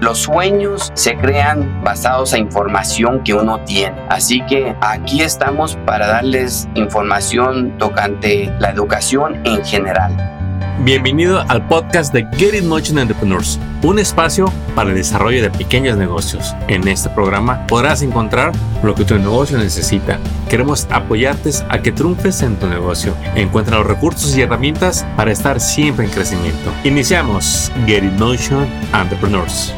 Los sueños se crean basados a información que uno tiene. Así que aquí estamos para darles información tocante la educación en general. Bienvenido al podcast de Get It Motion Entrepreneurs, un espacio para el desarrollo de pequeños negocios. En este programa podrás encontrar lo que tu negocio necesita. Queremos apoyarte a que triunfes en tu negocio. Encuentra los recursos y herramientas para estar siempre en crecimiento. Iniciamos Get It Motion Entrepreneurs.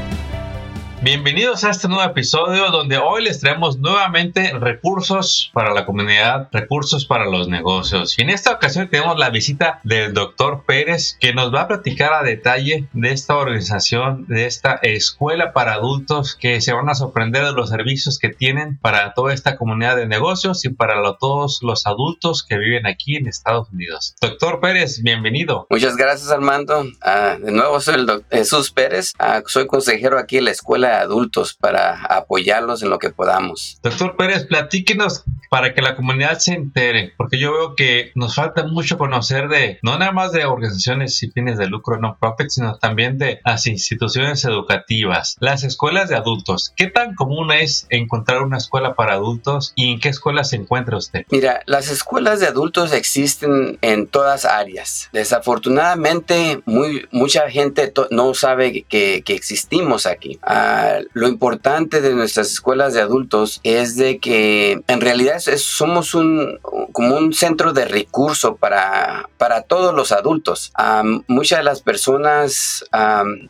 Bienvenidos a este nuevo episodio donde hoy les traemos nuevamente recursos para la comunidad, recursos para los negocios. Y en esta ocasión tenemos la visita del doctor Pérez que nos va a platicar a detalle de esta organización, de esta escuela para adultos que se van a sorprender de los servicios que tienen para toda esta comunidad de negocios y para todos los adultos que viven aquí en Estados Unidos. Doctor Pérez, bienvenido. Muchas gracias Armando. Ah, de nuevo soy el doctor Jesús Pérez. Ah, soy consejero aquí en la escuela adultos para apoyarlos en lo que podamos. Doctor Pérez, platíquenos para que la comunidad se entere, porque yo veo que nos falta mucho conocer de, no nada más de organizaciones y fines de lucro no profit, sino también de las instituciones educativas, las escuelas de adultos. ¿Qué tan común es encontrar una escuela para adultos y en qué escuela se encuentra usted? Mira, las escuelas de adultos existen en todas áreas. Desafortunadamente, muy, mucha gente no sabe que, que existimos aquí. Ah, lo importante de nuestras escuelas de adultos es de que en realidad somos un, como un centro de recurso para, para todos los adultos. muchas de las personas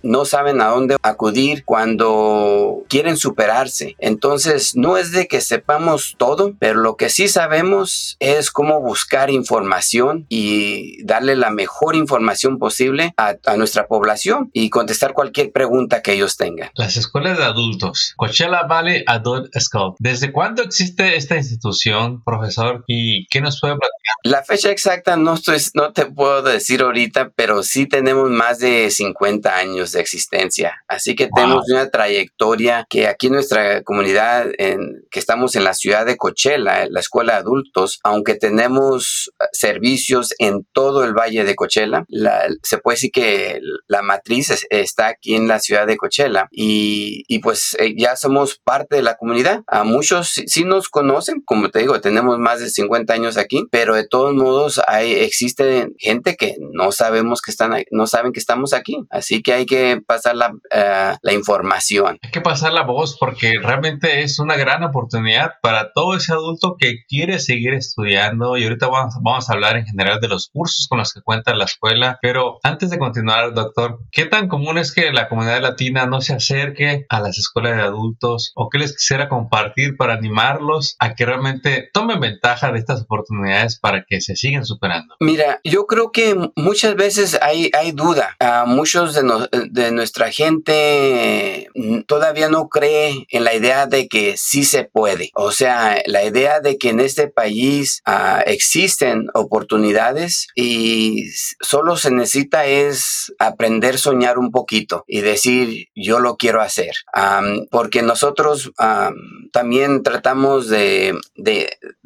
no saben a dónde acudir cuando quieren superarse. Entonces, no es de que sepamos todo, pero lo que sí sabemos es cómo buscar información y darle la mejor información posible a, a nuestra población y contestar cualquier pregunta que ellos tengan. Las escuelas de adultos, Coachella Valley Adult School. ¿Desde cuándo existe esta institución, profesor? ¿Y qué nos puede platicar? La fecha exacta no, estoy, no te puedo decir ahorita, pero sí tenemos más de 50 años de existencia. Así que tenemos una trayectoria que aquí en nuestra comunidad, en, que estamos en la ciudad de Coachella, la escuela de adultos, aunque tenemos eh, servicios en todo el valle de Coachella, se puede decir que la matriz está aquí en la ciudad de Coachella y y, pues eh, ya somos parte de la comunidad. A muchos sí, nos conocen, como te digo, tenemos más de 50 años aquí, pero de todos modos hay, existe gente que no sabemos que están, no saben que estamos aquí. Así que hay que pasar la, eh, la información. Hay que pasar la voz porque realmente es una gran oportunidad para todo ese adulto que quiere seguir estudiando y ahorita vamos, vamos a hablar en general de los cursos con los que cuenta la escuela. Pero antes de continuar, doctor, ¿qué tan común es que la comunidad latina no se acerque a las escuelas de adultos o qué les quisiera compartir para animarlos a que realmente tomen ventaja de estas oportunidades para que se sigan superando? Mira, yo creo que muchas veces hay, hay duda. A muchos de, de nuestra gente todavía no cree en la idea de que sí se puede. O sea, la idea de que en este país uh, existen oportunidades y solo se necesita es aprender a soñar un poquito y decir yo lo quiero hacer porque nosotros también tratamos de,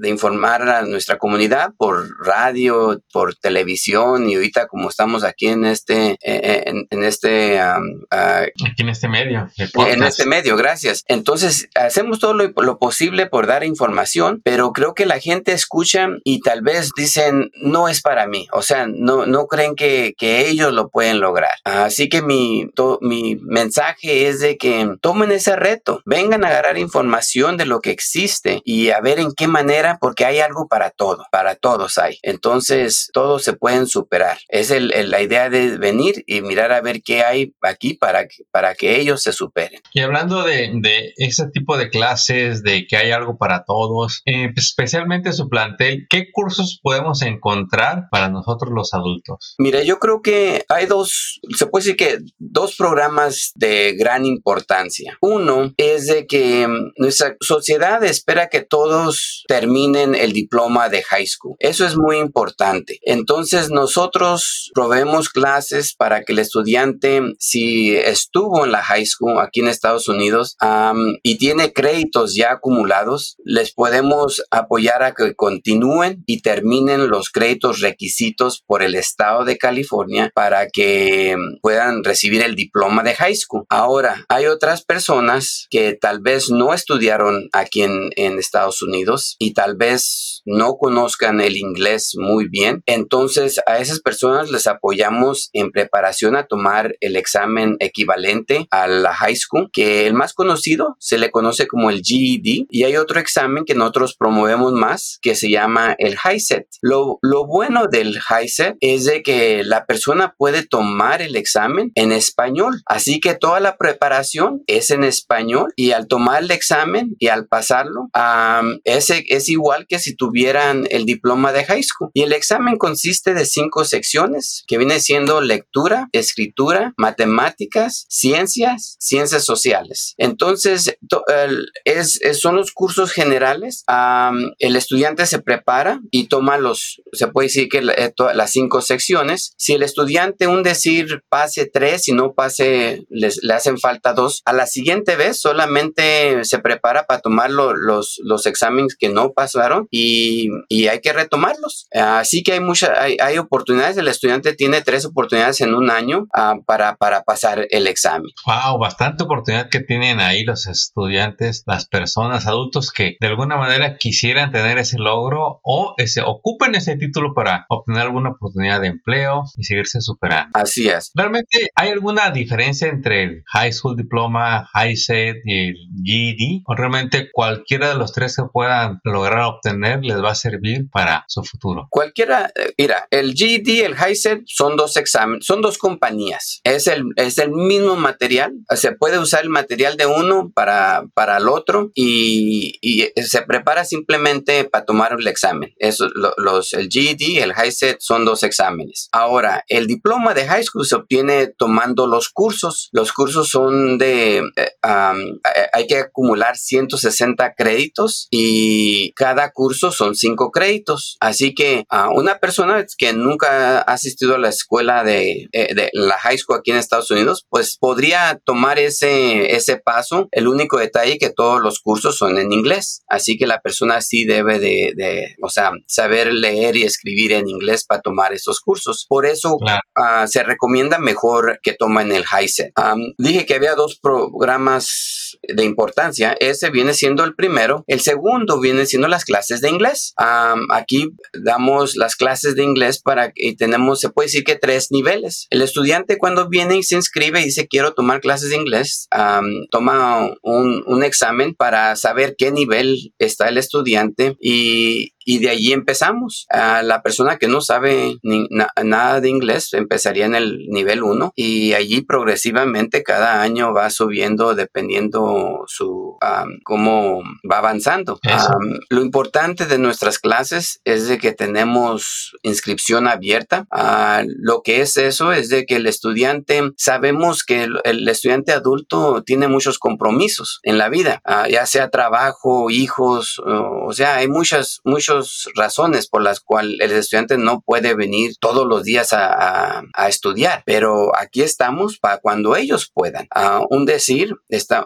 informar a nuestra comunidad por radio, por televisión y ahorita como estamos aquí en este, eh, eh, en, este... aquí en este medio. En este medio, gracias. Entonces, hacemos todo lo, posible por dar información, pero creo que la gente escucha y tal vez dicen, no es para mí, o sea, no, no creen que, ellos lo pueden lograr. Así que mi, mi mensaje es de que tomen ese reto, vengan a agarrar información de lo que existe y a ver en qué manera, porque hay algo para todo, para todos hay. Entonces, todos se pueden superar. Es la idea de venir y mirar a ver qué hay aquí para, para que ellos se superen. Y hablando de, ese tipo de clases, de que hay algo para todos, eh, especialmente su plantel, ¿qué cursos podemos encontrar para nosotros los adultos? Mira, yo creo que hay dos, se puede decir que dos programas de gran importancia uno es de que mm, nuestra sociedad espera que todos terminen el diploma de high school. Eso es muy importante. Entonces nosotros proveemos clases para que el estudiante, si estuvo en la high school aquí en Estados Unidos y tiene créditos ya acumulados, les podemos apoyar a que continúen y terminen los créditos requisitos por el estado de California para que mm, puedan recibir el diploma de high school. Ahora, hay otras personas que tal vez no estudiaron aquí en, en Estados Unidos y tal vez no conozcan el inglés muy bien. Entonces a esas personas les apoyamos en preparación a tomar el examen equivalente a la high school, que el más conocido se le conoce como el GED y hay otro examen que nosotros promovemos más que se llama el HiSET. Lo, lo bueno del HiSET es de que la persona puede tomar el examen en español, así que toda la preparación es en español y al tomar el examen y al pasarlo, ese es igual que si tuvieran el diploma de high school. Y el examen consiste de cinco secciones que viene siendo lectura, escritura, matemáticas, ciencias, ciencias sociales. Entonces, es, son los cursos generales. el estudiante se prepara y toma los, se puede decir que eh, las cinco secciones. Si el estudiante, un decir, pase tres y no pase, les, le hacen falta dos, a la siguiente vez solamente se prepara para tomar los, los exámenes que no pasaron y, y hay que retomarlos. Así que hay muchas, hay, hay, oportunidades. El estudiante tiene tres oportunidades en un año uh, para, para pasar el examen. Wow, bastante oportunidad que tienen ahí los estudiantes, las personas, adultos que de alguna manera quisieran tener ese logro o ese, ocupen ese título para obtener alguna oportunidad de empleo y seguirse superando. Así es. ¿Realmente hay alguna diferencia entre el High School Diploma, High Set y el GED? ¿O realmente cualquiera de los tres que puedan lograr obtener les va a servir para su futuro? Cualquiera, eh, mira, el GED y el High Set son dos exámenes, son dos compañías. Es el, es el mismo material. Se puede usar el material de uno para, para el otro y, y se prepara simplemente para tomar el examen. Eso, los, el GED y el High Set son dos exámenes. Ahora, el diploma de high school se obtiene tomando los cursos. Los cursos son de, eh, eh, hay que acumular 160 créditos y cada curso son 5 créditos. Así que a una persona que nunca ha asistido a la escuela de, eh, de, la high school aquí en Estados Unidos, pues podría tomar ese, ese paso. El único detalle que todos los cursos son en inglés. Así que la persona sí debe de, de o sea, saber leer y escribir en inglés para tomar esos cursos. Por eso Ah, se recomienda mejor que tomen el HiSet. dije que había dos programas de importancia. Ese viene siendo el primero. El segundo viene siendo las clases de inglés. aquí damos las clases de inglés para y tenemos, se puede decir que tres niveles. El estudiante cuando viene y se inscribe y dice quiero tomar clases de inglés, toma un examen para saber qué nivel está el estudiante y, y de allí empezamos. a la persona que no sabe nada de inglés empezaría en el nivel 1 y allí progresivamente cada año va subiendo dependiendo su cómo va avanzando. lo importante de nuestras clases es de que tenemos inscripción abierta. Ah, lo que es eso es de que el estudiante, sabemos que el, estudiante adulto tiene muchos compromisos en la vida, ah, ya sea trabajo, hijos, o, o sea, hay muchas, muchos razones por las cuales el estudiante no puede venir todos los días a, estudiar, pero aquí estamos para cuando ellos puedan. un decir, está,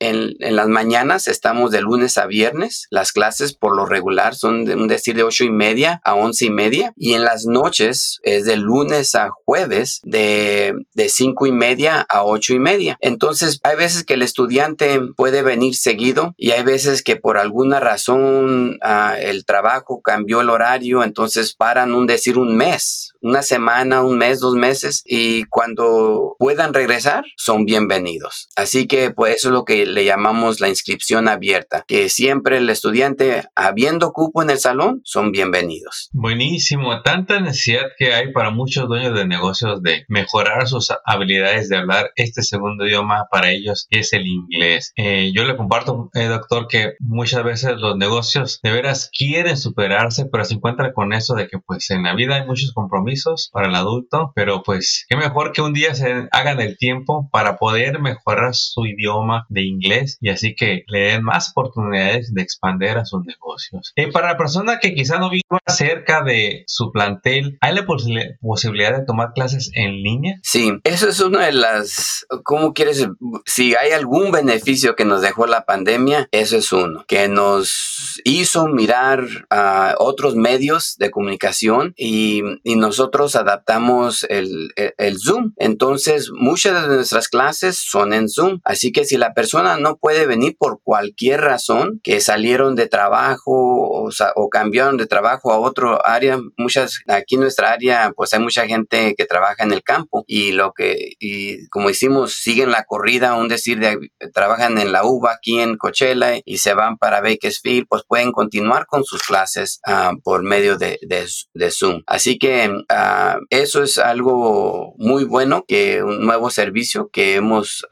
en, las mañanas estamos de lunes a viernes, las clases por lo regular son de un decir de ocho y media a once y media y en las noches es de lunes a jueves de, de cinco y media a ocho y media. Entonces hay veces que el estudiante puede venir seguido y hay veces que por alguna razón ah, el trabajo cambió el horario, entonces paran un decir un mes, una semana, un mes, dos meses y cuando puedan regresar son bienvenidos. Así que pues eso es lo que le llamamos la inscripción abierta, que siempre el estudiante habiendo cupo en el salón son bienvenidos. Buenísimo, tanta necesidad que hay para muchos dueños de negocios de mejorar sus habilidades de hablar este segundo idioma para ellos es el inglés. Eh, yo le comparto, eh, doctor, que muchas veces los negocios de veras quieren superarse, pero se encuentra con eso de que pues en la vida hay muchos compromisos para el adulto, pero pues qué mejor que un día se hagan el tiempo para poder mejorar su idioma de inglés y así que le den más oportunidades de expandir a sus negocios. Y para la persona que quizá no viva cerca de su plantel, ¿hay la posibilidad de tomar clases en línea? Sí, eso es una de las, ¿cómo quieres? Si hay algún beneficio que nos dejó la pandemia, eso es uno, que nos hizo mirar a otros medios de comunicación y, nosotros nosotros adaptamos el, el, Zoom. Entonces, muchas de nuestras clases son en Zoom. Así que si la persona no puede venir por cualquier razón, que salieron de trabajo o, o cambiaron de trabajo a otro área, muchas, aquí en nuestra área, pues hay mucha gente que trabaja en el campo y lo que, y como hicimos, siguen la corrida, un decir, de, trabajan en la uva aquí en Coachella y se van para Bakersfield, pues pueden continuar con sus clases ah, por medio de, de, Zoom. Así que uh, eso es algo muy bueno, que un nuevo servicio que hemos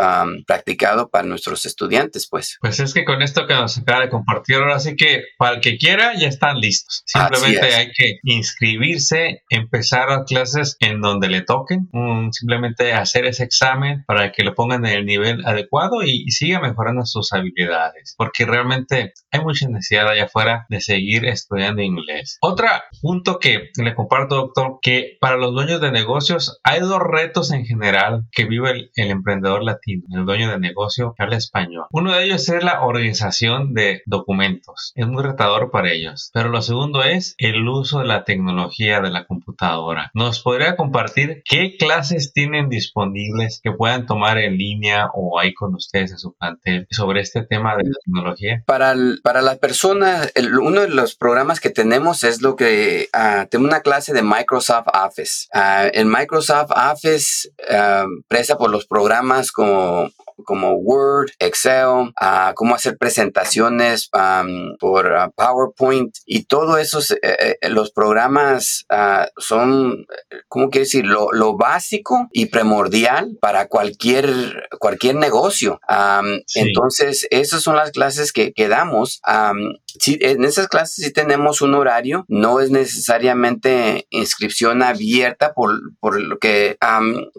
practicado para nuestros estudiantes, pues. Pues es que con esto que nos acaba de compartir ahora sí que para el que quiera ya están listos. Simplemente hay que inscribirse, empezar a clases en donde le toquen, simplemente hacer ese examen para que lo pongan en el nivel adecuado y, y siga mejorando sus habilidades, porque realmente hay mucha necesidad allá afuera de seguir estudiando inglés. Otro punto que le comparto, doctor, que para los dueños de negocios hay dos retos en general que vive el, emprendedor latino, el dueño de negocio que habla español. Uno de ellos es la organización de documentos. Es muy retador para ellos. Pero lo segundo es el uso de la tecnología de la computadora. ¿Nos podría compartir qué clases tienen disponibles que puedan tomar en línea o ahí con ustedes en su plantel sobre este tema de la tecnología? Para, para las personas, uno de los programas que tenemos es lo que uh, tengo una clase de Microsoft Office. Uh, en Microsoft Office, uh, presa por los programas como como Word, Excel, uh, cómo hacer presentaciones um, por uh, PowerPoint y todos esos, eh, eh, los programas uh, son, ¿cómo quiero decir? Lo, lo, básico y primordial para cualquier, cualquier negocio. Um, entonces, esas son las clases que, que damos. Um, sí, en esas clases sí tenemos un horario, no es necesariamente inscripción abierta por, por lo que,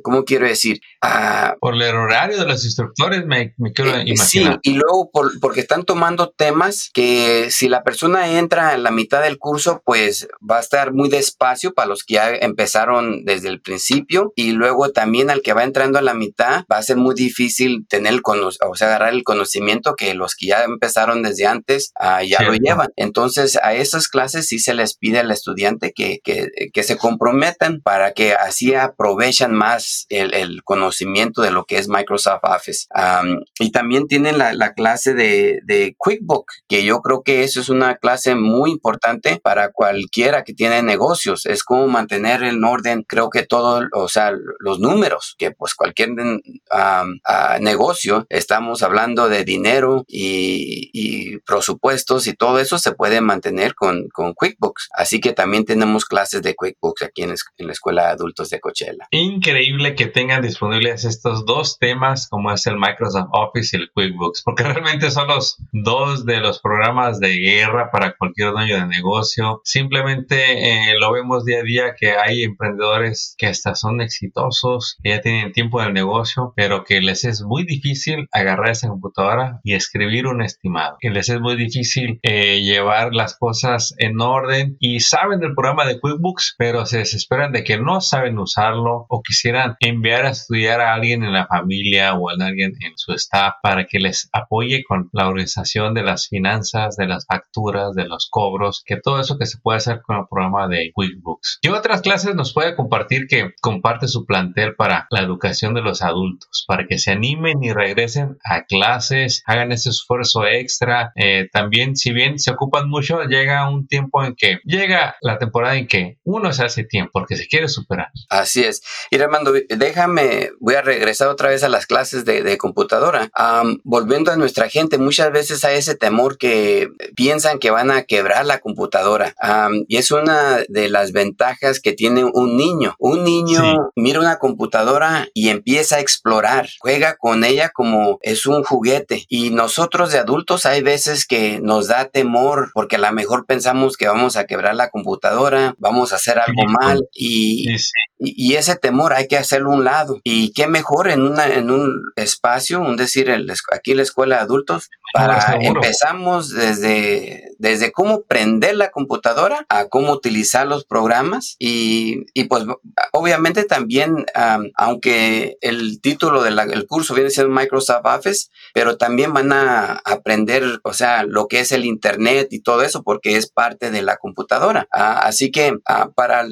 ¿cómo quiero decir? Por el horario de los instructores, me, quiero eh, imaginar. Sí, y luego porque están tomando temas que si la persona entra en la mitad del curso, pues va a estar muy despacio para los que ya empezaron desde el principio y luego también al que va entrando a la mitad va a ser muy difícil tener el o sea, agarrar el conocimiento que los que ya empezaron desde antes ah, ya lo llevan. Entonces, a esas clases sí se les pide al estudiante que, que, que se comprometan para que así aprovechan más el, el conocimiento de lo que es Microsoft Office y también tienen la, la clase de, de, QuickBook, que yo creo que eso es una clase muy importante para cualquiera que tiene negocios. Es como mantener en orden, creo que todo, o sea, los números, que pues cualquier negocio, estamos hablando de dinero y, y, presupuestos y todo eso se puede mantener con, QuickBooks. Así que también tenemos clases de QuickBooks aquí en, la Escuela de Adultos de Coachella. Increíble que tengan estos dos temas como es el Microsoft Office y el QuickBooks, porque realmente son los dos de los programas de guerra para cualquier dueño de negocio. Simplemente eh, lo vemos día a día que hay emprendedores que hasta son exitosos, que ya tienen tiempo del negocio, pero que les es muy difícil agarrar esa computadora y escribir un estimado, que les es muy difícil eh, llevar las cosas en orden y saben del programa de QuickBooks, pero se desesperan de que no saben usarlo o quisieran enviar a estudiar a alguien en la familia o a alguien en su staff para que les apoye con la organización de las finanzas, de las facturas, de los cobros, que todo eso que se puede hacer con el programa de QuickBooks. ¿Qué otras clases nos puede compartir que comparte su plantel para la educación de los adultos? Para que se animen y regresen a clases, hagan ese esfuerzo extra. Eh, también, si bien se ocupan mucho, llega un tiempo en que llega la temporada en que uno se hace tiempo porque se quiere superar. Así es. Y Armando, déjame, voy a regresar otra vez a las clases de, computadora. volviendo a nuestra gente, muchas veces hay ese temor que piensan que van a quebrar la computadora. y es una de las ventajas que tiene un niño. Un niño mira una computadora y empieza a explorar, juega con ella como es un juguete. Y nosotros de adultos hay veces que nos da temor porque a lo mejor pensamos que vamos a quebrar la computadora, vamos a hacer algo mal y, y, ese temor hay que hacerlo a un lado. Y qué mejor en, una, en un espacio, un decir, aquí en la escuela de adultos, Para, empezamos desde, desde cómo prender la computadora a cómo utilizar los programas y, y pues obviamente también, aunque el título del curso viene siendo Microsoft Office, pero también van a aprender, o sea, lo que es el Internet y todo eso porque es parte de la computadora. Ah, así que ah, para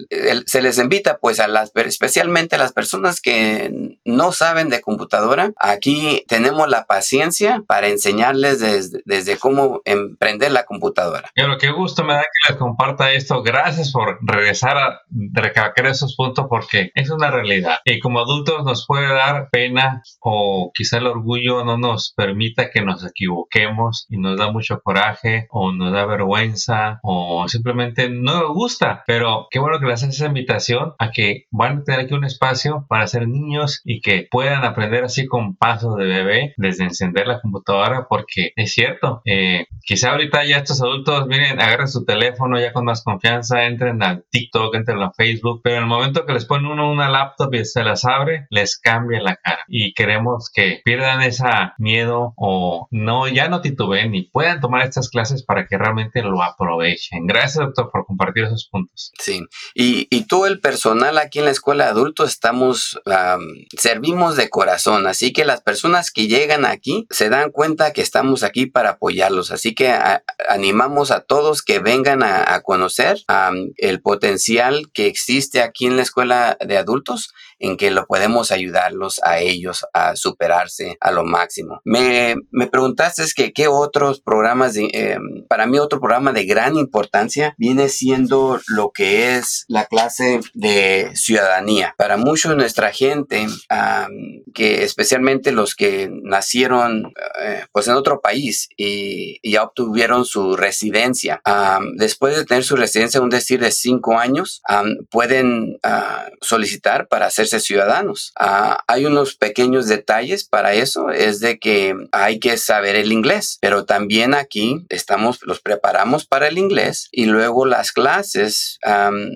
se les invita pues a las, especialmente a las personas que no saben de computadora, aquí tenemos la paciencia para enseñarles desde, desde cómo emprender la computadora. Pero qué gusto me da que les comparta esto. Gracias por regresar a recalcar esos puntos porque es una realidad. Y como adultos nos puede dar pena o quizá el orgullo no nos permita que nos equivoquemos y nos da mucho coraje o nos da vergüenza o simplemente no nos gusta. Pero qué bueno que les haces esa invitación a que van a tener aquí un espacio para ser niños y que puedan aprender así con pasos de bebé desde encender la computadora porque es cierto, eh, quizá ahorita ya estos adultos miren, agarren su teléfono ya con más confianza, entren al TikTok, entren a Facebook, pero en el momento que les ponen uno una laptop y se las abre, les cambia la cara y queremos que pierdan ese miedo o no, ya no titubeen y puedan tomar estas clases para que realmente lo aprovechen. Gracias doctor por compartir esos puntos. Sí, y, y todo el personal aquí en la escuela de adultos estamos, servimos de corazón, así que las personas que llegan aquí se dan cuenta que estamos aquí para apoyarlos, así que animamos a todos que vengan a, conocer el potencial que existe aquí en la escuela de adultos en que lo podemos ayudarlos a ellos a superarse a lo máximo. Me, me preguntaste que qué otros programas, de, eh, para mí otro programa de gran importancia viene siendo lo que es la clase de ciudadanía. Para mucho de nuestra gente, que especialmente los que nacieron eh, pues en otro país y, ya obtuvieron su residencia, después de tener su residencia, un decir de cinco años, pueden ah, solicitar para hacerse ciudadanos. Ah, hay unos pequeños detalles para eso, es de que hay que saber el inglés, pero también aquí estamos, los preparamos para el inglés y luego las clases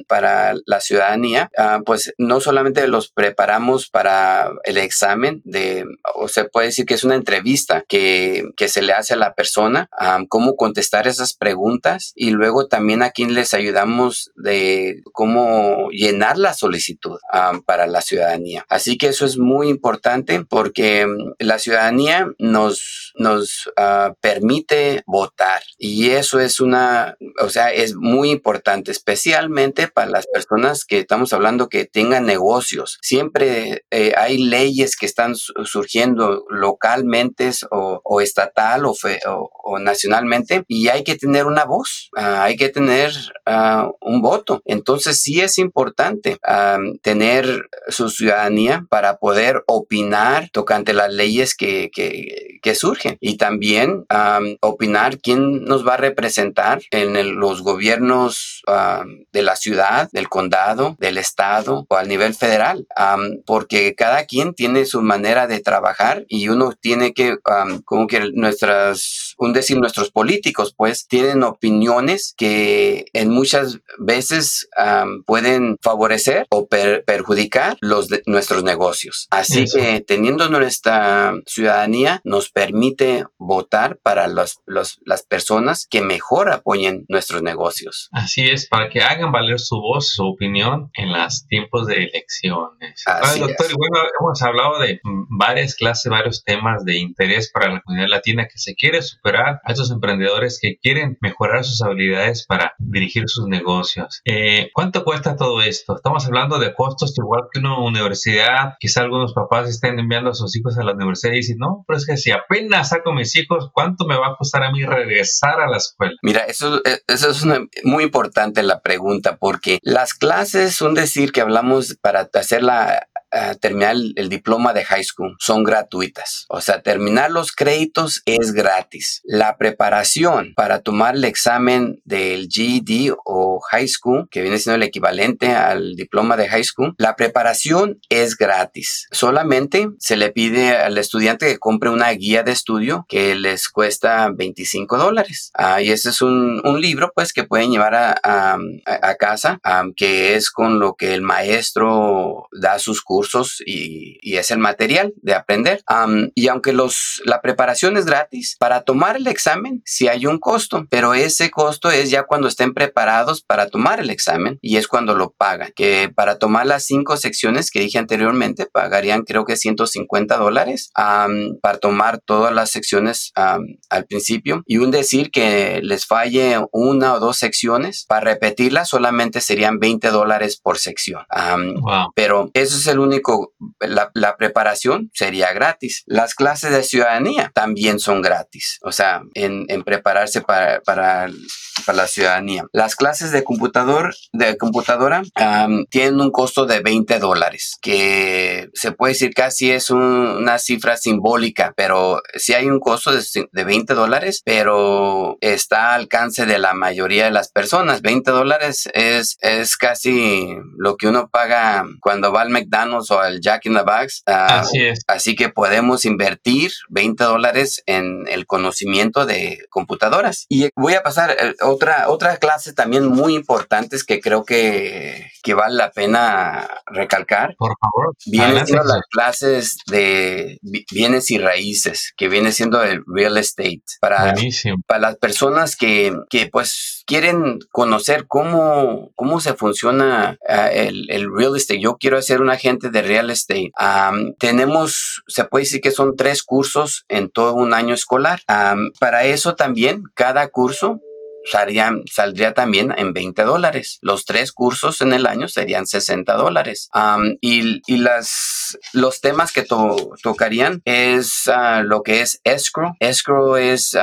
para la ciudadanía, ah, pues no solamente los preparamos para el examen de, o se puede decir que es una entrevista que, que se le hace a la persona, cómo contestar esas preguntas y luego también aquí les ayudamos de cómo llenar la solicitud para la ciudadanía. Así que eso es muy importante porque mm, la ciudadanía nos, nos ah, permite votar y eso es una, o sea, es muy importante, especialmente para las personas que estamos hablando que tengan negocios. Siempre eh, hay leyes que están surgiendo localmente o, estatal o, o, nacionalmente y hay que tener una voz, ah, hay que tener ah, un voto. Entonces sí es importante tener su ciudadanía para poder opinar tocante las leyes que, que, surgen. Y también opinar quién nos va a representar en los gobiernos de la ciudad, del condado, del estado o al nivel federal, porque cada quien tiene su manera de trabajar y uno tiene que, como que nuestras, un decir, nuestros políticos pues tienen opiniones que en muchas veces pueden favorecer o perjudicar los de nuestros negocios. Así que teniendo nuestra ciudadanía nos permite votar para los, las personas que mejor apoyen nuestros negocios. Así es, para que hagan valer su voz, su opinión en los tiempos de elecciones. doctor, bueno, hemos hablado de varias clases, varios temas de interés para la comunidad latina que se quiere superar a esos emprendedores que quieren mejorar sus habilidades para dirigir sus negocios. Eh, ¿Cuánto cuesta todo esto? Estamos hablando de costos igual que una universidad, quizá algunos papás estén enviando a sus hijos a la universidad y dicen, no, pero es que si apenas saco mis hijos, ¿cuánto me va a costar a mí regresar a la escuela? Mira, eso, eh, eso es muy importante la pregunta, porque las clases, un decir que hablamos para hacer la terminar el, diploma de high school son gratuitas. O sea, terminar los créditos es gratis. La preparación para tomar el examen del GED o high school, que viene siendo el equivalente al diploma de high school, la preparación es gratis. Solamente se le pide al estudiante que compre una guía de estudio que les cuesta 25 dólares. Ah, y ese es un, un, libro pues que pueden llevar a, a, casa, que es con lo que el maestro da sus cursos cursos y, es el material de aprender. y aunque los, la preparación es gratis, para tomar el examen sí hay un costo, pero ese costo es ya cuando estén preparados para tomar el examen y es cuando lo pagan. Que para tomar las cinco secciones que dije anteriormente pagarían creo que 150 dólares para tomar todas las secciones al principio y un decir que les falle una o dos secciones para repetirlas solamente serían 20 dólares por sección. Pero eso es el único, la, preparación sería gratis. Las clases de ciudadanía también son gratis, o sea, en, prepararse para, para, la ciudadanía. Las clases de computador, de computadora tienen un costo de 20 dólares, que se puede decir casi es una cifra simbólica, pero sí hay un costo de, de 20 dólares, pero está al alcance de la mayoría de las personas. 20 dólares es, es casi lo que uno paga cuando va al McDonald's o al Jack in the Box. Ah, así es. Así que podemos invertir 20 dólares en el conocimiento de computadoras. Y voy a pasar a eh, otra, otra clase también muy importantes que creo que, que vale la pena recalcar. Por favor. Vienen siendo las clases de bienes y raíces, que viene siendo el real estate. Para, para las personas que, que pues quieren conocer cómo, cómo se funciona ah, el, real estate. Yo quiero ser un agente de real estate. tenemos, se puede decir que son tres cursos en todo un año escolar. para eso también, cada curso saldría, también en 20 dólares. Los tres cursos en el año serían 60 dólares. y, las, los temas que tocarían es ah, lo que es escrow. Escrow es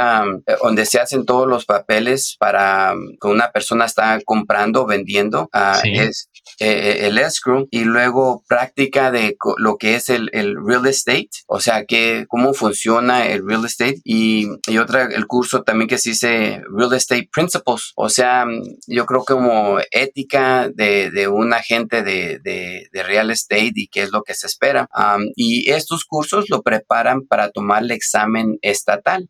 donde se hacen todos los papeles para que una persona está comprando o vendiendo. Ah, es eh, eh, el escrow y luego práctica de lo que es el, real estate, o sea, que cómo funciona el real estate y, y otra, el curso también que se dice real estate principles, o sea, yo creo que como ética de, de un agente de, de, real estate y qué es lo que se espera. y estos cursos lo preparan para tomar el examen estatal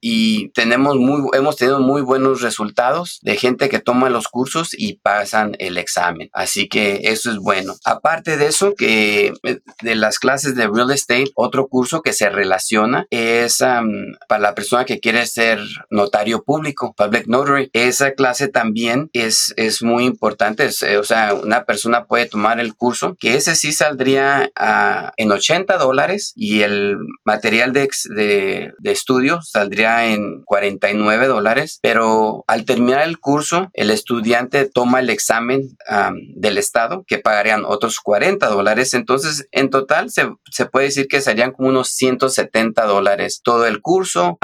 y tenemos muy, hemos tenido muy buenos resultados de gente que toma los cursos y pasan el examen. Que eso es bueno. Aparte de eso, que eh, de las clases de real estate, otro curso que se relaciona es para la persona que quiere ser notario público, public notary. Esa clase también es, es muy importante. Eh, o sea, una persona puede tomar el curso, que ese sí saldría en 80 dólares y el material de, de, estudio saldría en 49 dólares. Pero al terminar el curso, el estudiante toma el examen del Estado, que pagarían otros 40 dólares. Entonces, en total, se, se puede decir que serían como unos 170 dólares todo el curso,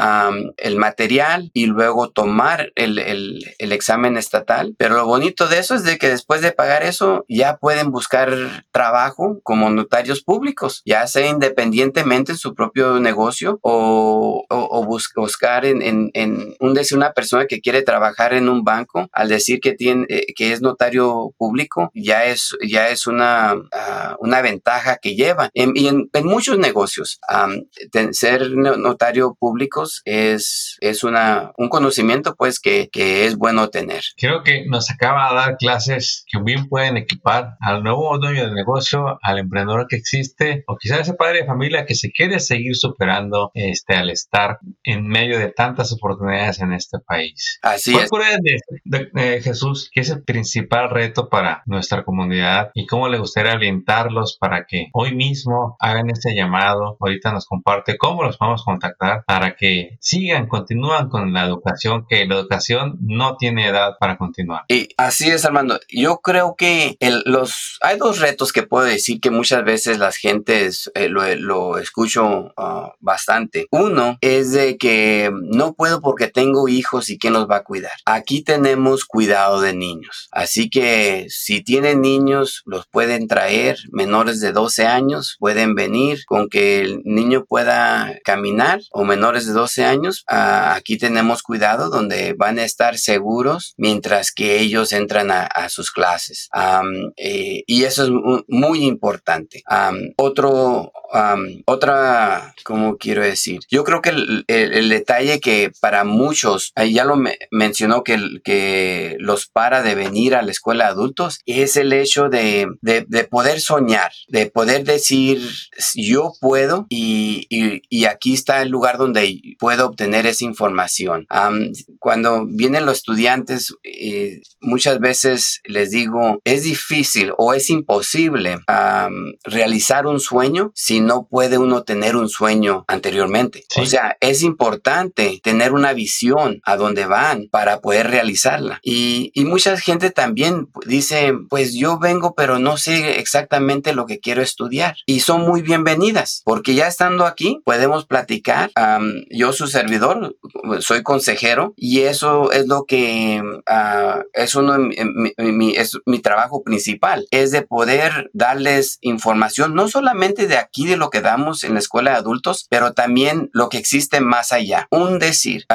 el material y luego tomar el, el, el, examen estatal. Pero lo bonito de eso es de que después de pagar eso, ya pueden buscar trabajo como notarios públicos, ya sea independientemente en su propio negocio o, o, buscar en, en, en, un una persona que quiere trabajar en un banco, al decir que, tiene, eh, que es notario público, ya es, ya es una, ah, una ventaja que lleva. y en, muchos negocios, ser notario públicos es, es una, un conocimiento pues que, que, es bueno tener. Creo que nos acaba de dar clases que bien pueden equipar al nuevo dueño de negocio, al emprendedor que existe o quizás ese padre de familia que se quiere seguir superando este, al estar en medio de tantas oportunidades en este país. Así es. de, Jesús, que es el principal reto para nuestra comunidad y cómo le gustaría orientarlos para que hoy mismo hagan este llamado. Ahorita nos comparte cómo los podemos contactar para que sigan, continúan con la educación, que la educación no tiene edad para continuar. Y así es, Armando. Yo creo que los, hay dos retos que puedo decir que muchas veces las gentes eh, lo, escucho ah, bastante. Uno es de que no puedo porque tengo hijos y quién los va a cuidar. Aquí tenemos cuidado de niños. Así que si tienen niños, los pueden traer, menores de 12 años, pueden venir con que el niño pueda caminar o menores de 12 años. Ah, aquí tenemos cuidado donde van a estar seguros mientras que ellos entran a, sus clases. Eh, y eso es muy importante. otro, otra, ¿cómo quiero decir? Yo creo que el, detalle que para muchos, ya lo mencionó que, que los para de venir a la escuela de adultos, es el hecho de, de, poder soñar, de poder decir, yo puedo y, y, aquí está el lugar donde puedo obtener esa información. cuando vienen los estudiantes, eh, muchas veces les digo, es difícil o es imposible realizar un sueño si no puede uno tener un sueño anteriormente. O sea, es importante tener una visión a dónde van para poder realizarla. Y, y mucha gente también dice, pues yo vengo, pero no sé exactamente lo que quiero estudiar. Y son muy bienvenidas, porque ya estando aquí podemos platicar. yo, su servidor, soy consejero y eso es lo que ah, mi, es mi trabajo principal, es de poder darles información, no solamente de aquí, de lo que damos en la escuela de adultos, pero también lo que existe más allá. Un decir,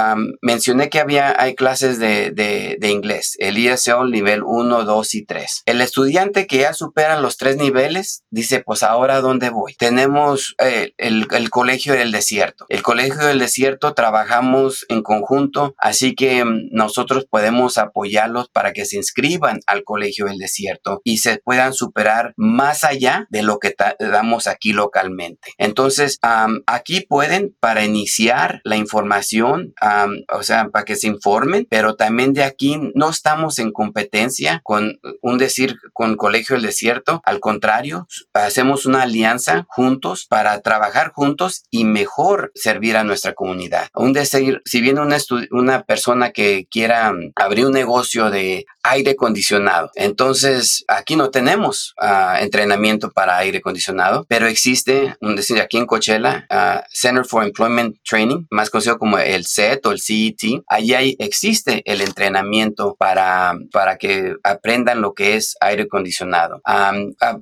mencioné que había, hay clases de, de, de inglés, el ESL nivel 1, 2 y 3. El estudiante que ya supera los tres niveles dice, pues ahora dónde voy. Tenemos eh, el, colegio del desierto. El colegio del desierto trabajamos en conjunto, así que mm, nosotros podemos apoyarlos para que se inscriban al colegio del desierto y se puedan superar más allá de lo que damos aquí localmente. Entonces, aquí pueden para iniciar la información, o sea, para que se informen, pero también de aquí no estamos en competencia con un decir con Colegio del Desierto. Al contrario, hacemos una alianza juntos para trabajar juntos y mejor servir a nuestra comunidad. Un decir, si viene una, una persona que quiera abrir un negocio de aire acondicionado, entonces aquí no tenemos ah, entrenamiento para aire acondicionado, pero existe, un decir, aquí en Coachella, uh, Center for Employment Training, más conocido como el CET o el CET, allí existe el entrenamiento para, para que aprendan lo que es aire acondicionado.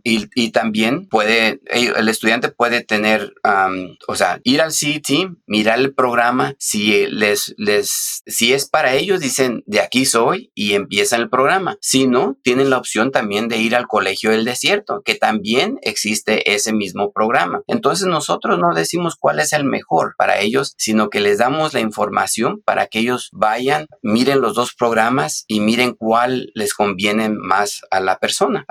y, también puede, el estudiante puede tener, o sea, ir al CET, mirar el programa, si les, les, si es para ellos, dicen, de aquí soy y empiezan el. Si no, tienen la opción también de ir al Colegio del Desierto, que también existe ese mismo programa. Entonces nosotros no decimos cuál es el mejor para ellos, sino que les damos la información para que ellos vayan, miren los dos programas y miren cuál les conviene más a la persona.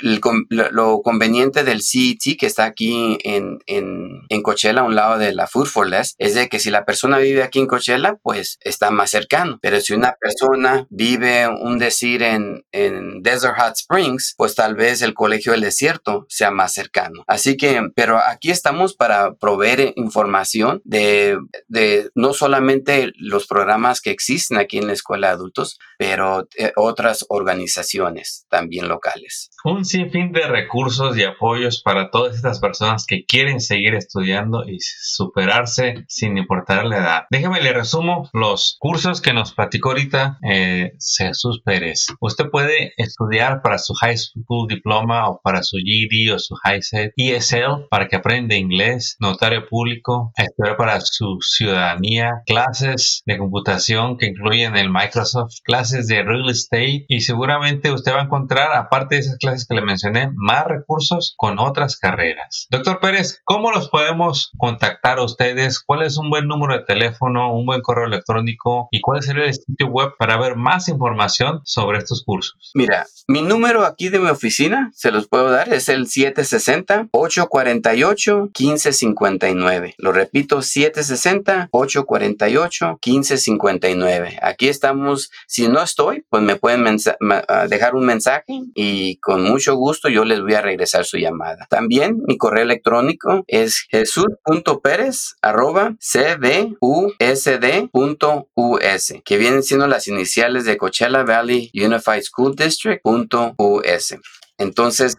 lo, conveniente del CET que está aquí en, en, en Coachella, a un lado de la Food for Less, es de que si la persona vive aquí en Coachella, pues está más cercano. Pero si una persona vive, un decir, en, en Desert Hot Springs, pues tal vez el colegio del desierto sea más cercano. Así que, pero aquí estamos para proveer información de, de no solamente los programas que existen aquí en la escuela de adultos, pero eh, otras organizaciones también locales. Un sinfín de recursos y apoyos para todas estas personas que quieren seguir estudiando y superarse sin importar la edad. Déjame le resumo los cursos que nos platicó ahorita eh, Jesús Pérez. Usted puede estudiar para su high school diploma o para su GED o su high set ESL para que aprenda inglés, notario público, estudiar para su ciudadanía, clases de computación que incluyen el Microsoft, clases de real estate y seguramente usted va a encontrar, aparte de esas clases que le mencioné, más recursos con otras carreras. Doctor Pérez, ¿cómo los podemos contactar a ustedes? ¿Cuál es un buen número de teléfono, un buen correo electrónico y cuál sería el sitio web para ver más información sobre estos cursos? Mira, mi número aquí de mi oficina, se los puedo dar, es el 760-848-1559. Lo repito, 760-848-1559. Aquí estamos. Si no estoy, pues me pueden ah, dejar un mensaje y con mucho gusto yo les voy a regresar su llamada. También mi correo electrónico es jesús.pérez arroba que vienen siendo las iniciales de Coachella Valley Unified Entonces,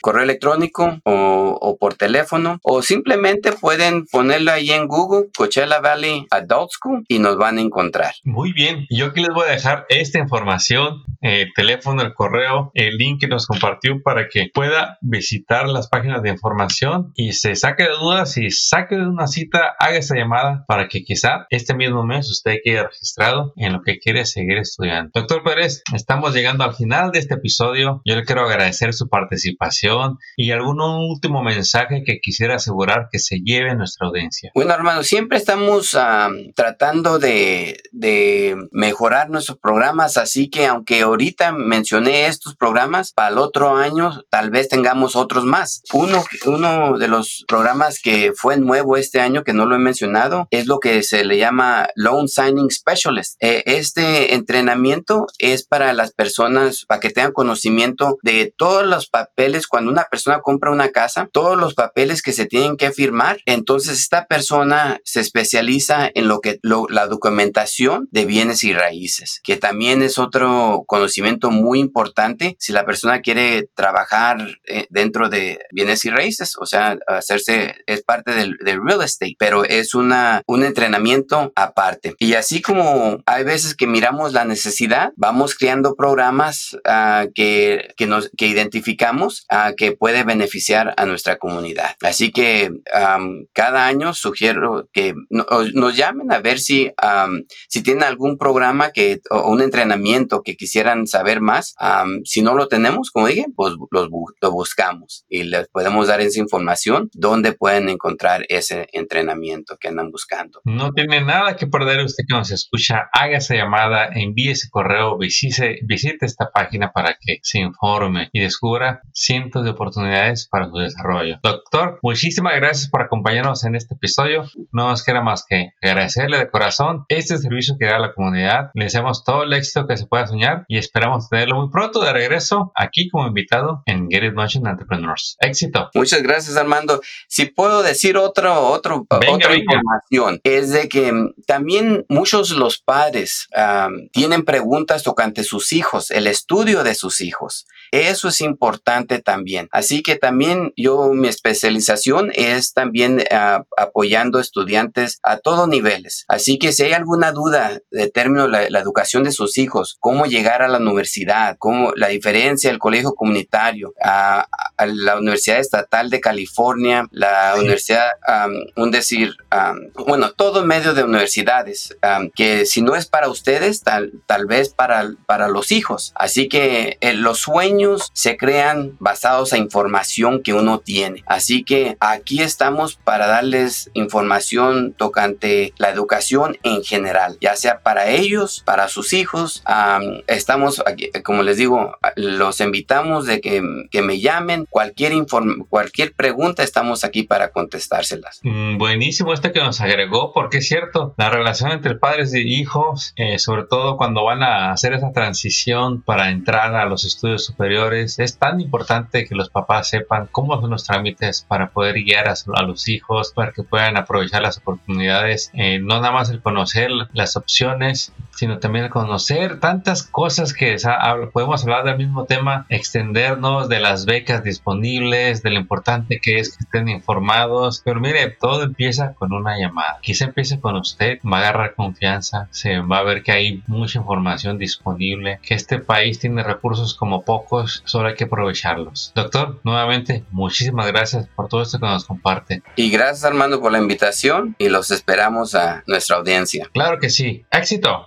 correo electrónico o, por teléfono o simplemente pueden ponerlo ahí en Google, Coachella Valley Adult School y nos van a encontrar. Muy bien, yo aquí les voy a dejar esta información el teléfono, el correo, el link que nos compartió para que pueda visitar las páginas de información y se saque de dudas y saque de una cita, haga esa llamada para que quizá este mismo mes usted quede registrado en lo que quiere seguir estudiando. Doctor Pérez, estamos llegando al final de este episodio. Yo le quiero agradecer su participación y algún último mensaje que quisiera asegurar que se lleve nuestra audiencia. Bueno, hermano, siempre estamos tratando de, de mejorar nuestros programas, así que aunque ahorita mencioné estos programas, para el otro año tal vez tengamos otros más. Uno, uno de los programas que fue nuevo este año, que no lo he mencionado, es lo que se le llama Loan Signing Specialist. Eh, este entrenamiento es para las personas, para que tengan conocimiento de todos los papeles cuando una persona compra una casa, todos los papeles que se tienen que firmar. Entonces esta persona se especializa en lo que la documentación de bienes y raíces, que también es otro conocimiento muy importante si la persona quiere trabajar eh, dentro de bienes y raíces, o sea, hacerse es parte del, real estate, pero es una un entrenamiento aparte. Y así como hay veces que miramos la necesidad, vamos creando programas uh, que, que, nos que identificamos uh, que puede beneficiar a nuestra comunidad. Así que um, cada año sugiero que nos llamen a ver si um, si tienen algún programa que o un entrenamiento que quisieran saber más. Um, si no lo tenemos, como dije, pues los, lo buscamos y les podemos dar esa información donde pueden encontrar ese entrenamiento que andan buscando. No tiene nada que perder usted que nos escucha. Haga esa llamada, envíe ese correo, visite, visite esta página para que se informe y descubra cientos de oportunidades para su desarrollo. Doctor, muchísimas gracias por acompañarnos en este episodio. No nos queda más que agradecerle de corazón este servicio que da a la comunidad. Le deseamos todo el éxito que se pueda soñar y esperamos tenerlo muy pronto de regreso aquí como invitado en Get It Motion Entrepreneurs. Éxito. Muchas gracias, Armando. Si puedo decir otro, otro, otra información, es de que mm, también muchos los padres tienen preguntas tocante sus hijos, el estudio de sus hijos. Eso es importante también. Así que también yo, mi especialización es también uh, apoyando estudiantes a todos niveles. Así que si hay alguna duda de término la, la educación de sus hijos, cómo llegar a la universidad, cómo la diferencia del colegio comunitario, a, a la Universidad Estatal de California, la Universidad, um, un decir, um, bueno, todo medio de universidades, um, que si no es para ustedes, tal, tal vez para, para los hijos. Así que eh, los sueños se crean basados a información que uno tiene. Así que aquí estamos para darles información tocante la educación en general, ya sea para ellos, para sus hijos. estamos aquí, como les digo, los invitamos de que, que me llamen. Cualquier, cualquier pregunta estamos aquí para contestárselas. Mm, buenísimo esto que nos agregó, porque es cierto, la relación entre padres y hijos, eh, sobre todo cuando van a hacer esa transición para entrar a los estudios superiores, es tan importante que los papás sepan cómo son los trámites para poder guiar a, los hijos, para que puedan aprovechar las oportunidades, eh, no nada más el conocer las opciones, sino también el conocer tantas cosas que podemos hablar del mismo tema, extendernos de las becas disponibles, de lo importante que es que estén informados, pero mire, todo empieza con una llamada. Quizá empiece con usted, va a agarrar confianza, se va a ver que hay mucha información disponible, que este país tiene recursos como pocos solo hay que aprovecharlos. Doctor, nuevamente, muchísimas gracias por todo esto que nos comparte. Y gracias Armando por la invitación y los esperamos a nuestra audiencia. Claro que sí. Éxito.